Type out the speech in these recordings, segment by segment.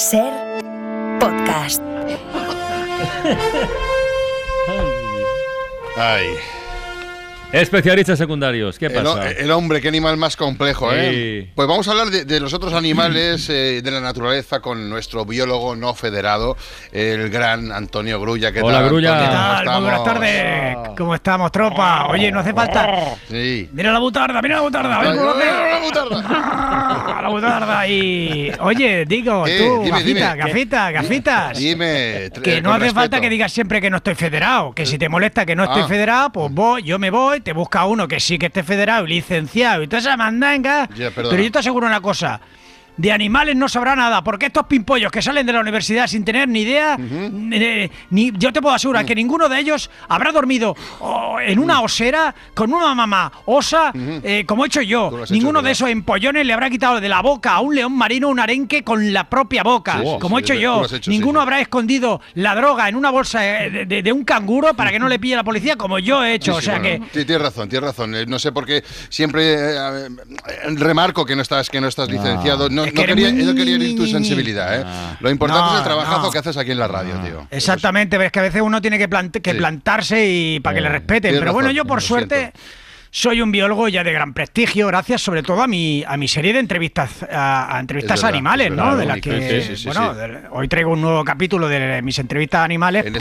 Ser podcast. Ay. Especialistas secundarios, ¿qué pasa? el hombre, qué animal más complejo, ¿eh? Sí. Pues vamos a hablar de, de los otros animales eh, de la naturaleza con nuestro biólogo no federado, el gran Antonio Grulla. ¿Qué Hola, tal, Grulla. Antonio? ¿Qué ¿Cómo tal? Muy buenas tardes. ¿Cómo estamos, tropa? Oye, no hace falta. Sí. Mira la butarda, mira la butarda. Ay, aquí. la butarda. La butarda y. Oye, digo, ¿Qué? tú, Dime, dime. gafitas, gafitas. Dime. Que no con hace falta respeto. que digas siempre que no estoy federado. Que si te molesta que no estoy Ah. federado, pues voy, yo me voy, te busca uno que sí que esté federado y licenciado y toda esa mandanga. Pero yo te aseguro una cosa. De animales no sabrá nada, porque estos pimpollos que salen de la universidad sin tener ni idea, eh, ni, yo te puedo asegurar que ninguno de ellos habrá dormido oh, en una osera con una mamá osa, eh, como he hecho yo. Hecho, Ninguno de ¿verdad? esos empollones le habrá quitado de la boca a un león marino un arenque con la propia boca, Sí, como sí, he hecho yo. hecho, Ninguno sí. habrá escondido la droga en una bolsa eh, de, de- de un canguro para que no le pille la policía, como yo he hecho. O sea bueno, que. tienes razón, tienes razón. Eh, No sé por qué siempre eh, eh, remarco que no estás, que no estás licenciado. No, Es que no quería, no quería herir tu sensibilidad. ¿eh? Ah. Lo importante No, es el trabajazo no. que haces aquí en la radio, tío. Exactamente, ves que a veces uno tiene que, que Sí. plantarse y para que le Eh, respeten. tienes Pero bueno, yo por suerte siento. Soy un biólogo ya de gran prestigio, gracias sobre todo a mi, a mi serie de entrevistas a, a entrevistas verdad, animales, es ¿no? de las que Sí, sí, sí, bueno, sí. de- hoy traigo un nuevo capítulo de mis entrevistas a animales. En que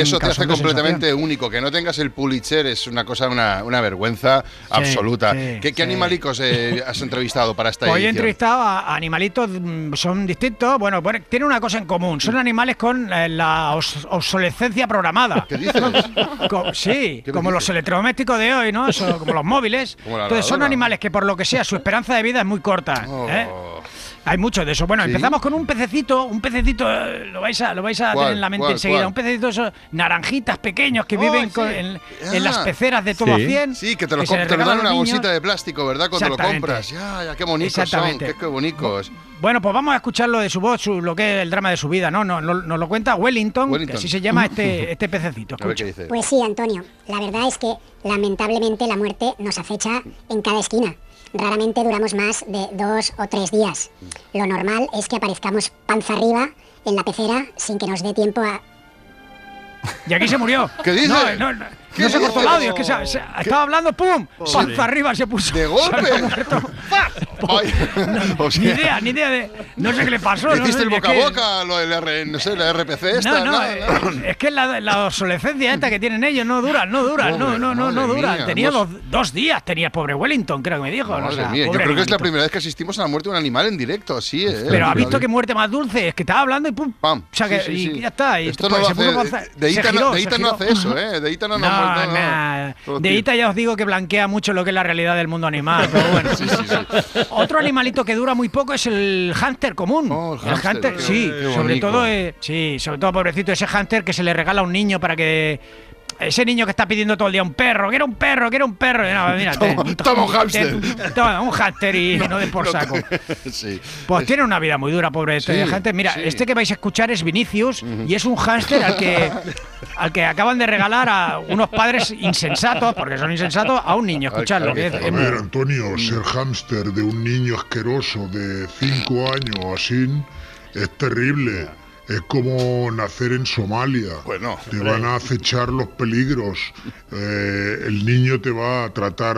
eso, te hace completamente sensación. único. Que no tengas el Pulitzer es una cosa, una, una vergüenza absoluta. ¿Qué, qué animalicos eh, has entrevistado para esta Hoy he edición? entrevistado a animalitos, mm, son distintos. Bueno, bueno, tienen una cosa en común. Son animales con eh, la os- obsolescencia programada. ¿Qué dices? Co- sí, ¿Qué me como los electrodomésticos de hoy, ¿no? Eso, como los móviles. Entonces son animales que por lo que sea su esperanza de vida es muy corta. Oh. Hay muchos de eso. Bueno, ¿Sí? empezamos con un pececito, un pececito, eh, lo vais a, lo vais a tener en la mente ¿Cuál? enseguida. ¿Cuál? Un pececito de esos naranjitas pequeños que Oh, viven sí. con- en, Ah. en las peceras de todo Sí. a 100. Sí, que te lo, les te lo dan una bolsita de plástico, ¿verdad? Cuando lo compras. Ya, ya, qué bonitos son. Exactamente. Qué, qué bonitos. Bueno, pues vamos a escucharlo de su voz, su- lo que es el drama de su vida, ¿no? Nos, nos- nos lo cuenta Wellington, Wellington. que así se llama este, este pececito. A ver qué dice. Pues sí, Antonio. La verdad es que lamentablemente la muerte nos acecha en cada esquina. Raramente duramos más de dos o tres días. Lo normal es que aparezcamos panza arriba en la pecera sin que nos dé tiempo a... Y aquí se murió. ¿Qué dice? No, no, no, ¿Qué no se cortó el audio, es que se- se- estaba hablando, ¡pum! Panza arriba se puso. ¡De se golpe! había muerto. Ay, o Ni sea, idea, ni idea de. No sé qué le pasó. no ¿Hiciste sé, el es boca a que- boca? Lo del R, no sé, la RPC esta. No, no, nada, eh, nada. es que la, la obsolescencia esta que tienen ellos no dura, no dura, no, Pobre, no, no, no madre dura. mía, Tenía hemos- dos, dos días, tenía el pobre Wellington, creo que me dijo. Madre o sea, mía, yo pobre creo que es la primera vez que asistimos a la muerte de un animal en directo, así, ¿eh? Pero ha visto vi- que muerte más dulce, es que estaba hablando y pum, Pam. O sea que Sí, sí, y sí. ya está. Y Esto no pues, lo se puso hace. panza- De se Ita, no, giró, de se Ita no giró. hace eso, ¿eh? De Ita no No, no, no, no. nah. Todo De tío. Ita ya os digo que blanquea mucho lo que es la realidad del mundo animal. Pero bueno. Otro animalito que dura muy poco es el hámster común. Oh, el hámster, qué- sí, qué sobre todo, eh, sí, sobre todo pobrecito ese hámster que se le regala a un niño para que ese niño que está pidiendo todo el día un perro, quiero un perro, quiero un perro. No, mira, Toma- te- toma un te- hámster. Toma un hámster y no, de por saco. sí. Pues tiene una vida muy dura, pobre este Sí, hámster. Mira, sí. este que vais a escuchar es Vinicius y es un hámster al que, al que acaban de regalar a unos padres insensatos, porque son insensatos, a un niño. Escuchadlo. que es- A es A muy- ver, Antonio, ser hámster de un niño asqueroso de 5 años o así es terrible. Es como nacer en Somalia. Bueno, te van a acechar los peligros. Eh, el niño te va a tratar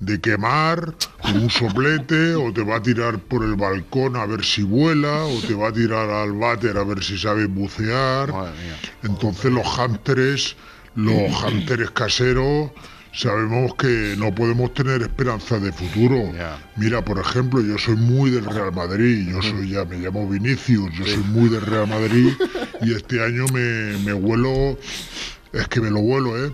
de quemar con un soplete o te va a tirar por el balcón a ver si vuela o te va a tirar al váter a ver si sabe bucear. Entonces los hámsteres, los hámsteres caseros, sabemos que no podemos tener esperanza de futuro. Mira, por ejemplo, yo soy muy del Real Madrid, yo soy ya, me llamo Vinicius, yo soy muy del Real Madrid y este año me, me vuelo, es que me lo vuelo, ¿eh?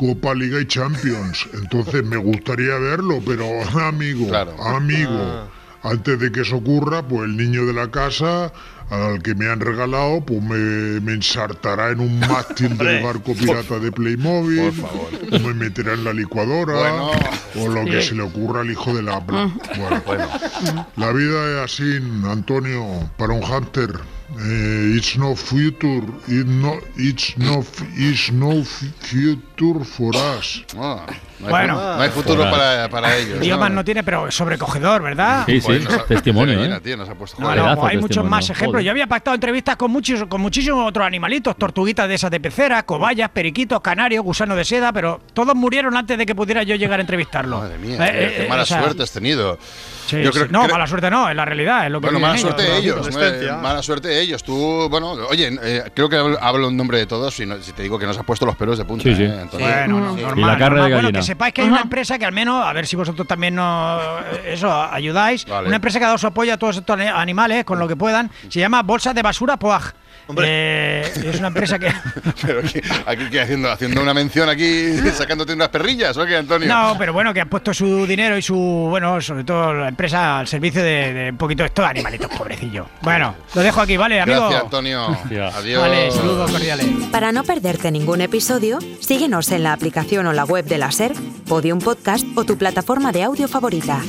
Copa, Liga y Champions. Entonces me gustaría verlo, pero amigo, Claro. amigo. Antes de que eso ocurra, pues el niño de la casa al que me han regalado, pues me, me ensartará en un mástil del barco pirata de Playmobil, Por favor. o me meterá en la licuadora, Bueno. o lo que se le ocurra al hijo de la... Bueno, la vida es así, Antonio, para un hunter. Eh, it's no future, it's no, it's no, it's no future for us. Ah, no hay Bueno. fu- no hay futuro para, para ellos. Idiomas no tiene, pero sobrecogedor, ¿verdad? Sí, sí, nos ha- testimonio, Mira, ¿eh? tío, nos ha puesto No, no, pues hay muchos más ejemplos. Yo había pactado entrevistas con muchos, con muchísimos otros animalitos, tortuguitas de esas de pecera, cobayas, periquitos, canarios, gusanos de seda, pero todos murieron antes de que pudiera yo llegar a entrevistarlos. Madre mía, Eh, qué- eh, qué eh, mala o sea, suerte has tenido. sí, Yo sí. creo- no, mala suerte no, es la realidad, es lo que Bueno, mala suerte de ellos. ellos. Eh, Mala suerte de ellos. Tú, bueno, oye, eh, creo que hablo, hablo en nombre de todos si, no- si te digo que nos ha puesto los pelos de punta. Sí, sí. eh, Antonio. Bueno, no, Sí. normal, Y la carne normal. de Bueno, gallina. que sepáis que hay una empresa que al menos, a ver si vosotros también nos, eso, ayudáis. Vale. Una empresa que ha dado su apoyo a todos estos ani- animales con lo que puedan. Se llama Bolsa de Basura Poag. Eh, es una empresa que... Pero aquí, aquí ¿qué haciendo, haciendo una mención aquí, sacándote unas perrillas, ¿o qué, Antonio? No, pero bueno, que han puesto su dinero y su, bueno, sobre todo la empresa al servicio de, de un poquito de estos animalitos, pobrecillos. Bueno, lo dejo aquí, ¿vale, amigo? Gracias, Antonio. Gracias. Adiós. Vale, saludos cordiales. Para no perderte ningún episodio, síguenos en la aplicación o la web de la SER, Podium Podcast o tu plataforma de audio favorita.